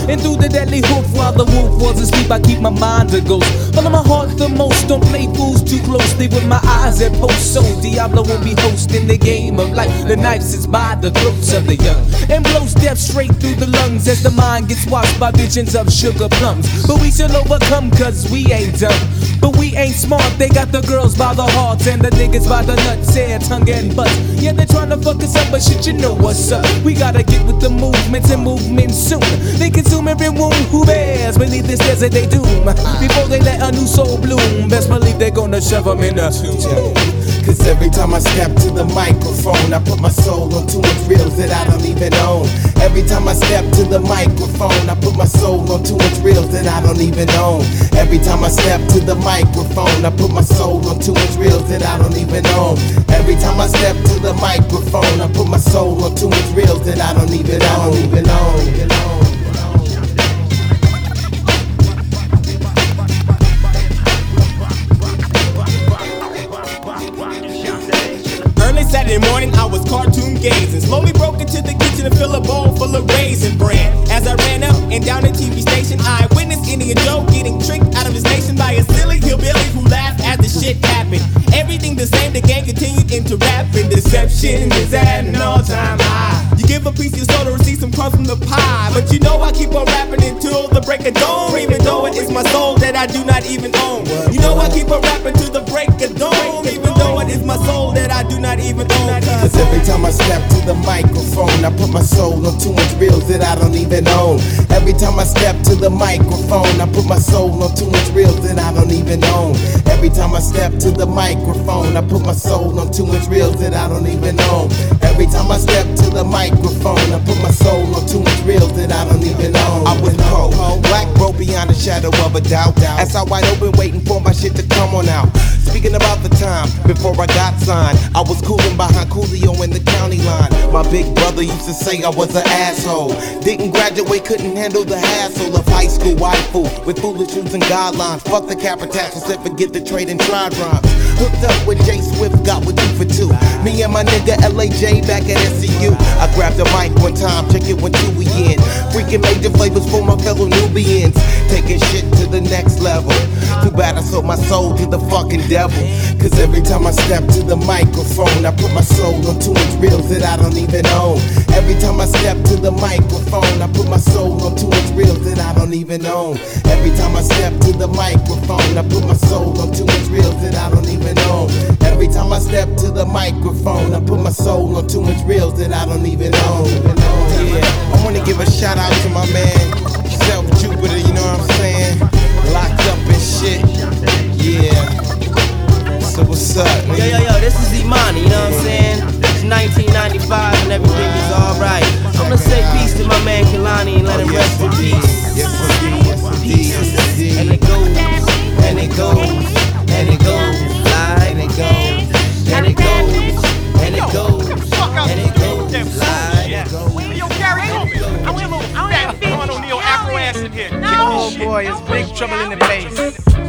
And through the deadly hoof while the wolf was asleep, I keep my mind a ghost. Follow my heart the most. Don't play fools too closely with my eyes at post. So Diablo won't be hosting the game of life. The knife sits by the throats of the young and blows death straight through the lungs as the mind gets washed by visions of sugar plums. But we shall overcome cause we ain't dumb. But we ain't smart. They got the girls by the hearts and the niggas by the nuts, hair, tongue, and butt. Yeah, they tryna fuck us up, but shit, you know what's up. We gotta get with the movements and movement soon. They consume every wound who bears beneath this desert they doom. Before they let a new soul bloom, best believe they're gonna shove them in the tomb. Cause every time I step to the microphone, I put my soul on too much reels that I don't even own. Every time I step to the microphone, I put my soul on too much reels that I don't even own. Every time I step to the microphone, I put my soul on too much real that I don't even own. Every time I step to the microphone, I put my soul on much reels that I don't even own. Even own. Early gazing. Slowly broke into the kitchen to fill a bowl full of raisin bread. As I ran up and down the TV station, I witnessed Indian Joe getting tricked out of his nation by a silly hillbilly who laughed as the shit happened. Everything the same, the gang continued into rapping. Deception is at an all-time high. You give a piece of soul to receive some crumbs from the pie, but you know I keep on rapping until the break of dawn. Even though it is my soul that I do not even own. You know I keep on rapping till the break of dawn. Even though it is my soul that I do not even own. Cause every time I step to the microphone, I put my soul on too much reels that I don't even own. Every time I step to the microphone, I put my soul on too much reels that I don't even own. Every time I step to the microphone, I put my soul on too much reels that I don't even own. Every time I step to the microphone, I put my soul on too much reels that I don't even own. I was cold, black bro beyond a shadow of a doubt. As I wide open, waiting for my shit to come on out. Speaking about the time before I got signed, I was cooling behind Coolio in the county line. My big brother used to say I was an asshole. Didn't graduate, couldn't handle the hassle of high school waifu with foolish rules and guidelines. Fuck the capital, said forget the trade and try rhymes. Hooked up with Jay Swift, got with you for two. Me and my nigga LAJ back at SCU. I grabbed the mic one time, check it when two we in. Freaking major flavors for my fellow Nubians. Taking shit to the next level. Too bad I sold my soul to the fucking devil. Cause every time I step to the microphone, I put my soul on too much reels that I don't even own. Every time I step to the microphone, I put my soul on too much reels that I don't even own. Every time I step to the microphone, I put my soul on too much reels that I don't even own. Every time I step to the microphone, I put my soul on too much reels that I don't even own. Yeah, I wanna give a shout out to my man, Self Jupiter, you know what I'm saying? Locked up and shit. Yeah. So what's up? Yo, yo, yo, this is Imani, you know what I'm saying? It's 1995 and everything is alright. I'm gonna say peace to my man Kalani and let him rest in peace. Yes, indeed, yes, indeed. And it goes, and it goes, and it goes, boy, it's big trouble in the place.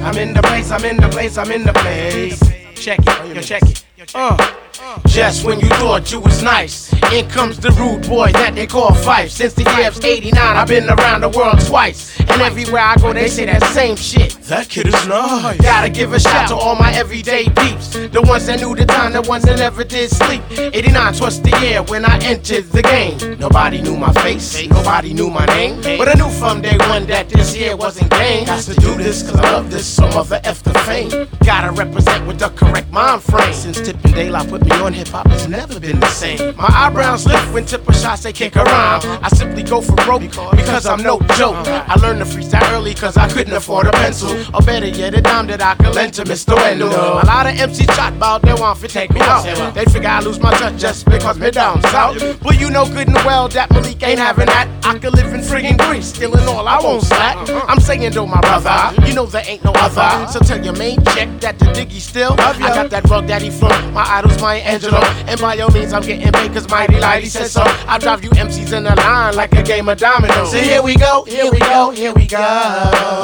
I'm in the place, I'm in the place, I'm in the place. Check it, yo, check it. Uh. Just when you thought you was nice, in comes the rude boy that they call Phife. Since the year of 89, I've been around the world twice. And everywhere I go, they say that same shit. That kid is nice. Gotta give a shout to all my everyday peeps. The ones that knew the time, the ones that never did sleep. 89 was the year when I entered the game. Nobody knew my face, nobody knew my name. But I knew from day one that this year wasn't game. Got to do this cause I love this, so mother F the fame. Gotta represent with the correct mind frame. Since Tippin' Daylight put me on hip hop, it's never been the same. My eyebrows lift when Tipper shots they kick around. I simply go for broke because I'm no joke. I learned to freestyle early cause I couldn't afford a pencil. Or better yet, a dime that I could lend to Mr. Wendell. A lot of MCs shot about they want to take me out. They figure I lose my touch just because me down south. But you know good and well that Malik ain't having that. I could live in friggin' Greece, stealing all I won't slack. I'm saying though, my brother, you know there ain't no other. So tell your main chick that the diggy still. I got that rug daddy from My idol's Maya Angelou. And by all means, I'm getting paid cause Mighty Lighty says so. I drive you MCs in a line like a game of dominoes. So here we go, here we go, here we go.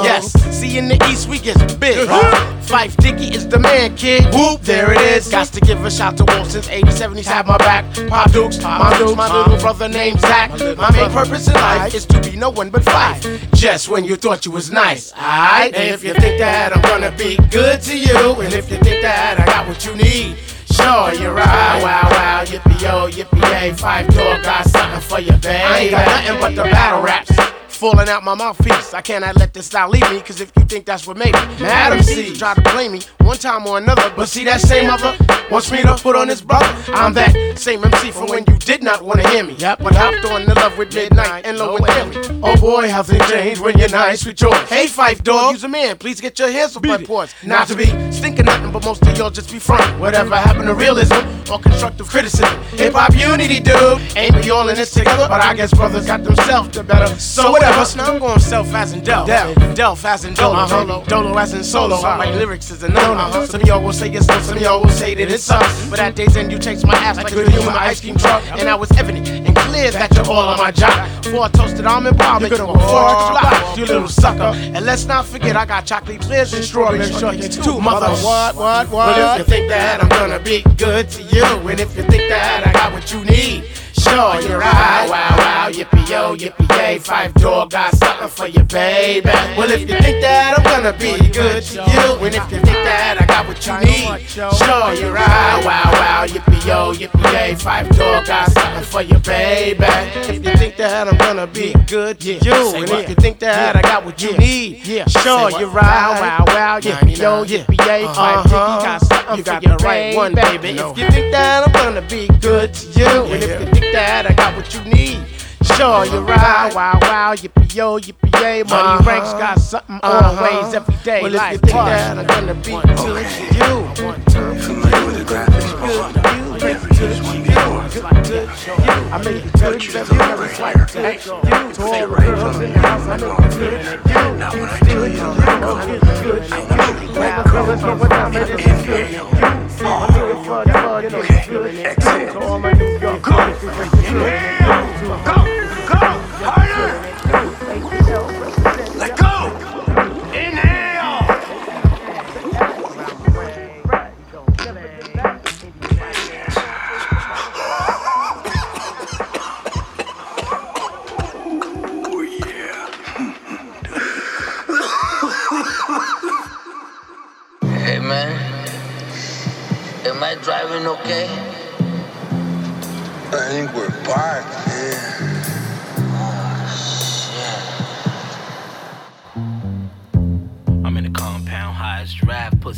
Yes, see in the East we get big. Uh-huh. Phife Diggy is the man, kid. Whoop, there it is. Got to give a shout to Wolf since 87. He's had my back. Pop Dukes, my Dukes, my little brother named Zach. My main purpose in life is to be no one but Phife. Just when you thought you was nice, alright? And if you think that I'm gonna be good to you, and if you think that I got what you need. Sure, you're right. Wow, wow, yippee yo, yippee yay. Phife Dawg got something for you, babe. I ain't got nothing but the battle raps. Falling out my mouthpiece. I cannot let this style leave me, cause if you think that's what made me, Madam C try to blame me one time or another. But see that same mother wants me to put on his brother. I'm that same MC from when you did not wanna hear me. Yep, but hopped on the love with midnight and low and Timmy. Oh boy, how things change when you're nice with yours. Hey, Phife Dawg, use a man. Please get your hands off my ports. Not to be stinking nothing, but most of y'all just be front. Whatever happened to realism or constructive criticism? Hip hop unity, dude. Ain't we all in this together? But I guess brothers got themselves to better. So whatever. Now I'm going self as in Del. Del, Del as in Dolo. Uh-huh. Dolo as in solo. My lyrics is a no no. Some of y'all will say it's no, some of y'all will say that it sucks. But at day's end, you chase my ass like a human ice cream truck. And I was evident and clear that you're all on my job. For a toasted almond bar, make you a four extra you little sucker. And let's not forget, I got chocolate clears and strawberry shortcakes too, mother. What, what, what? But if you think that I'm gonna be good to you, and if you think that I got what you need, sure, you're right. Wow, wow, yippee yo, yippee yay. Phife Dawg got something for you, baby. Well, if you think that I'm gonna be good to you, and if you think that I got what you need, sure, you're right. Wow, wow, yippee yo, yippee yay. Phife Dawg got something for you, baby. If you think that I'm gonna be good to you, and if you think that I got what you need, sure, you're right. Wow, wow, yippee yo, yippee yay. Five uh-huh. got something for you got the right one, baby. If you think that I'm gonna be good to you, and if you think that I got what you need. Sure, you're right. Wow, wow, yippee yo, yippee yay. Money Uh-huh. ranks got something always, every day. Well, if you think that I'm gonna be good to you, Familiar with the graphics, I make it good to every every slight day. To all the girls in the house, I make it good to you. Now when I tell you I'm good, good to you. Now, what I it good to you. I'm doing fun, fun, you know, it's good to you. To all my New York girls, it's good to you. Let go! Inhale! Hey man, am I driving okay? I think we're parked,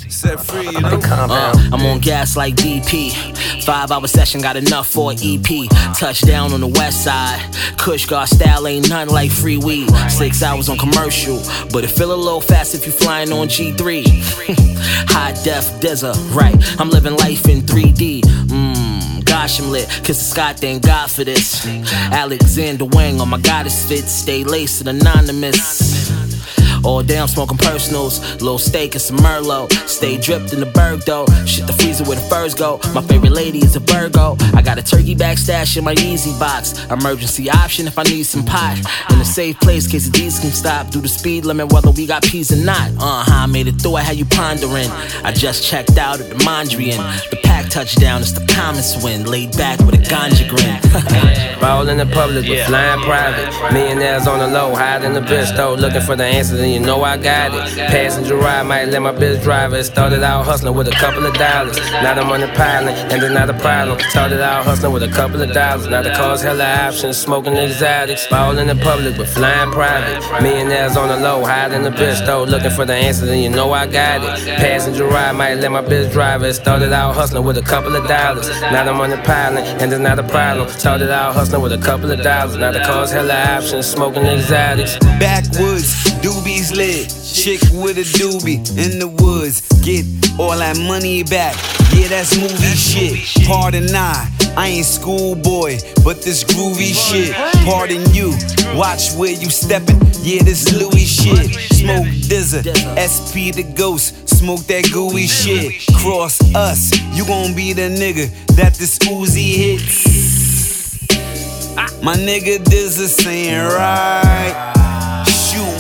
Set free, you know. Uh, I'm on gas like BP. Five hour session got enough for an EP. Touchdown on the west side. Kush guard style ain't nothing like free weed. Six hours on commercial, but it feel a little fast if you flying on G3. High def dizzer, right? I'm living life in 3D. Mmm, gosh, I'm lit. Kiss the sky, thank God for this. Alexander Wang on my goddess fit. Stay laced and anonymous. All day I'm smoking personals, little steak and some Merlot. Stay dripped in the berg though. Shit the freezer where the furs go. My favorite lady is a Virgo. I got a turkey back stash in my easy box. Emergency option if I need some pot. In a safe place, case the D's can stop. Do the speed limit whether we got peas or not. Uh huh, I made it through. I had you pondering. I just checked out at the Mondrian. The pack touchdown, it's the Thomas win. Laid back with a ganja grin. Ball in the public with flying private. Millionaires on the low, hiding the bitch though. Looking for the answer, then you know I got it. Passenger ride might let my bitch drive it. Started out hustling with a couple of dollars. Now I'm on the pilot, and it's not a problem. Started out hustling with a couple of dollars. Now the car's hella options, smoking exotics. Ball in the public with flying private. Millionaires on the low, hiding the bitch though. Looking for the answer, then you know I got it. Passenger ride might let my bitch drive it. Started out hustling with a couple of dollars. Now I'm on the pilot, and it's not a problem. Started out hustling with a couple of dollars. Now the car's hella options, smoking exotics. Backwoods, doobies lit. Chick with a doobie in the woods. Get all that money back. Yeah, that's movie shit. Pardon I, I ain't schoolboy, but this groovy shit. Pardon you, watch where you steppin'. Yeah, this Louis shit. Smoke DZA, SP the ghost. Smoke that gooey shit. Cross us, you gon' be the nigga that this Uzi hits. My nigga DZA saying right.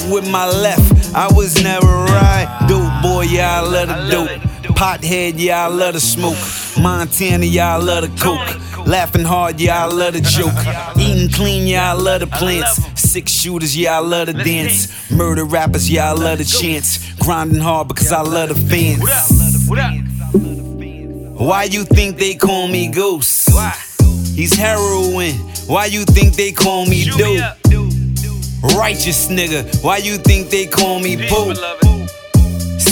With my left, I was never right. Dope boy, yeah, I love the dope. Pothead, yeah, I love the smoke. Montana, yeah, I love the coke. Laughing hard, yeah, I love the joke. Eating clean, yeah, I love the plants. Six shooters, yeah, I love the dance. Murder rappers, yeah, I love the chance. Grinding hard because I love the fans. Why you think they call me Ghost? He's heroin. Why you think they call me dope? Righteous nigga, why you think they call me Pope?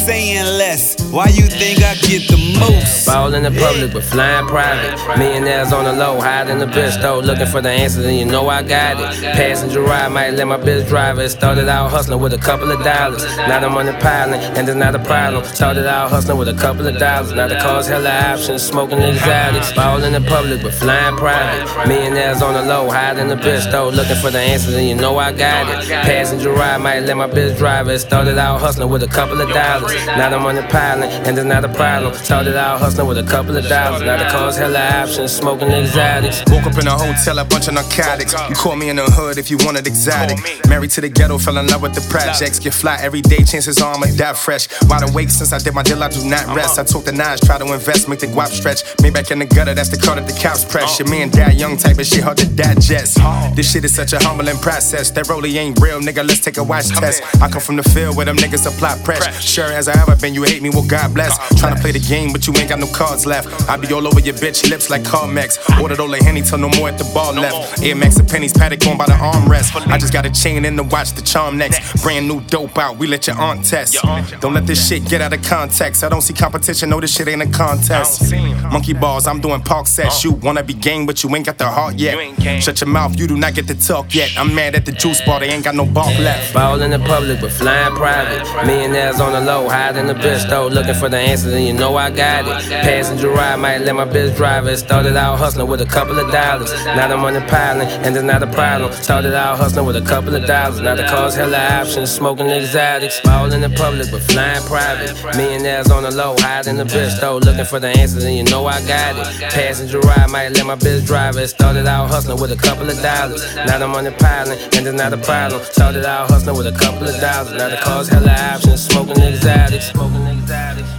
Saying less. Why you think I get the most? Ball in the public, but flying private. Millionaires on the low, hiding the bitch though. Looking for the answers, and you know I got it. Passenger ride, might let my bitch drive it. Started out hustling with a couple of dollars. Now the piling, and it's not a problem. Started out hustling with a couple of dollars. Now the car's hella options, smoking exotics. Ball in the public, but flying private. Millionaires on the low, hiding the bitch though. Looking for the answers, and you know I got it. Passenger ride, might let my bitch drive it. Started out hustling with a couple of dollars. Now I'm on the pilot, and there's not a problem. Started out hustling with a couple of dollars. Now the car's hella options, smoking exotics. Woke up in a hotel, a bunch of narcotics. You caught me in the hood if you wanted exotic. Married to the ghetto, fell in love with the projects. Get fly every day, chances are I'ma die fresh. Wide awake since I did my deal, I do not rest. I took the nines, try to invest, make the guap stretch. Me back in the gutter, that's the car that the cops press. Your man die young type of shit, hard to digest. This shit is such a humbling process. That really ain't real, nigga. Let's take a watch test. I come from the field where them niggas apply pressure. Sure as I ever been, you hate me, well, God bless. Tryna play the game, but you ain't got no cards left. I be all over your bitch lips like Carmex. Ordered all the Henny till no more at the bar left. Air Max and pennies, paddock on by the armrest. I just got a chain in the watch, the charm next. Brand new dope out, we let your aunt test. Don't let this shit get out of context. I don't see competition, no, this shit ain't a contest. Monkey balls, I'm doing park sets. You wanna be game, but you ain't got the heart yet. Shut your mouth, you do not get to talk yet. I'm mad at the juice bar, they ain't got no bark left. Ball in the public, but flying private. Millionaires on the low, hiding the bitch though. Looking for the answers, and you know I got it. Passenger ride, might let my bitch drive it. Started out hustling with a couple of dollars. Now I'm on the pilot, and there's not a problem. Started out hustling with a couple of dollars. Now the car's hella options, smoking exotics. Ball in the public, but flying private. Millionaires on the low, hiding the bitch though. Looking for the answers, and you know I got it. Passenger ride, might let my bitch drive it. Started out hustling with a couple of dollars. Now I'm on the pilot, and there's not a problem. Started out hustling with a couple of dollars. Now the car's hella options, smoking exotics. Smoking exotics.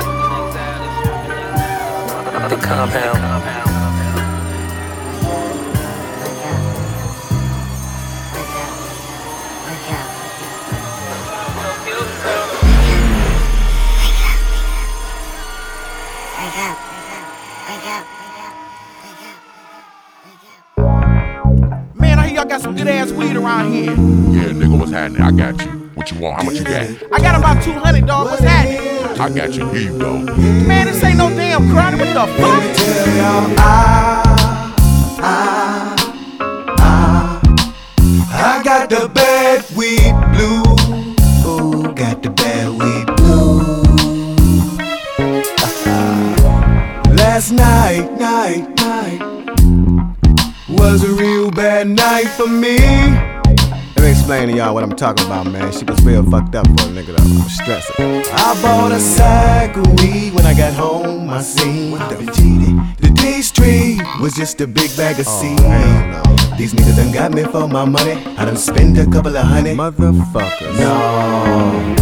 The compound. Man, I hear y'all got some good ass weed around here. Yeah, nigga, what's happening? I got you. What you want? How much you got? I got about 200, dog. What's happening? I got you. Here you go. Man, this ain't no damn chronic. What the fuck? I got the bad weed blue. Oh, got the bad weed blue. Last night, night, night was a real bad night for me. Explain to y'all what I'm talking about, man. She was real fucked up for a nigga though. I'm stressing. I bought a sack of weed when I got home. I seen the cheated. The D Street was just a big bag of seed. These niggas done got me for my money. I done spent a couple of honey. Motherfuckers. No.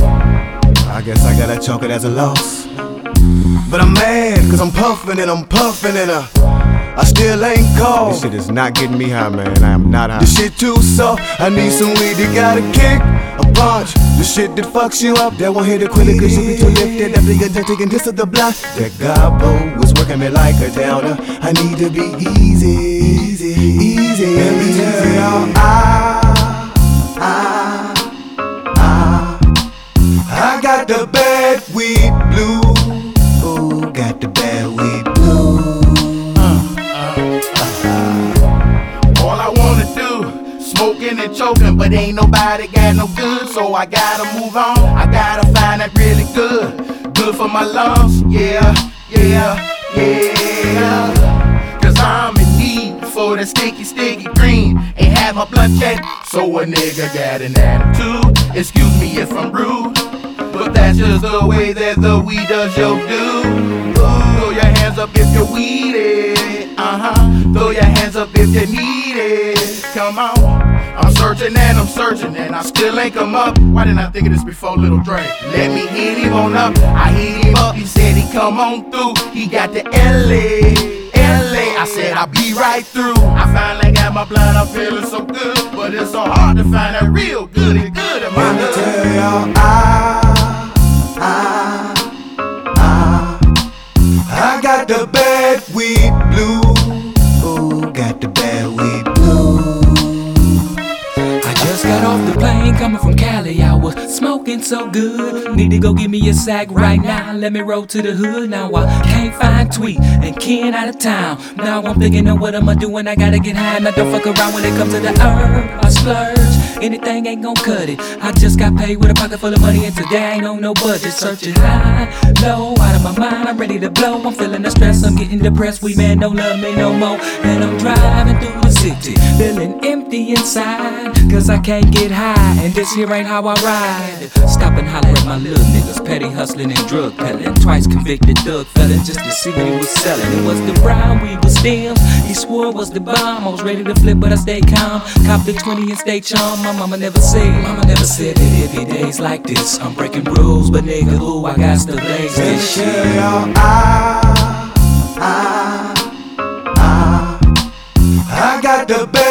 I guess I gotta chalk it as a loss. But I'm mad, cause I'm puffin' and I'm puffin' and uh, I still ain't called. This shit is not getting me high, man. I am not high. This shit too soft. I need some weed that got a kick, a punch. The shit that fucks you up, that won't hit it quickly cause you be too lifted. After you're done taking this to the block, that gobbo was working me like a downer. I need to be easy, easy, easy. I gotta move on. I gotta find that really good, good for my lungs. Yeah, yeah, yeah. Cause I'm in need for that sticky, sticky green. Ain't had my blunt yet, so a nigga got an attitude. Excuse me if I'm rude, but that's just the way that the weed does your do. Throw your hands up if you're weeded. Uh huh. Throw your hands up if you need it. Come on. I'm searching and I'm searching and I still ain't come up. Why didn't I think of this before, little Dre? Let me hit him on up. I hit him up. He said he come on through. He got the LA. LA. I said I'll be right through. I finally got my blood, I'm feeling so good, but it's so hard to find that real good and good in my hood. tell y'all, I, Bad weed blue. I was plane, so good. Need to go give me a sack right now. Let me roll to the hood. Now I can't find Tweet and Ken out of town. Now I'm thinking of what I'ma do when I gotta get high. Now don't fuck around when it comes to the herb. I splurge. Anything ain't gon' cut it. I just got paid with a pocket full of money and today I ain't on no budget. Searching high, low, out of my mind. I'm ready to blow. I'm feeling the stress. I'm getting depressed. We man don't love me no more. And I'm driving through the city, feeling empty inside. Cause I can't get high, and this here ain't how I ride. Stop and holler at my little niggas, petty hustling and drug peddling. Twice convicted thug felon just to see what he was selling. It was the brown, we was stems. He swore was the bomb. I was ready to flip, but I stayed calm. Cop the 20 and stay charm. My mama never said, mama never said that days like this. I'm breaking rules, but nigga, ooh, I got to blaze this shit. I, I, the bad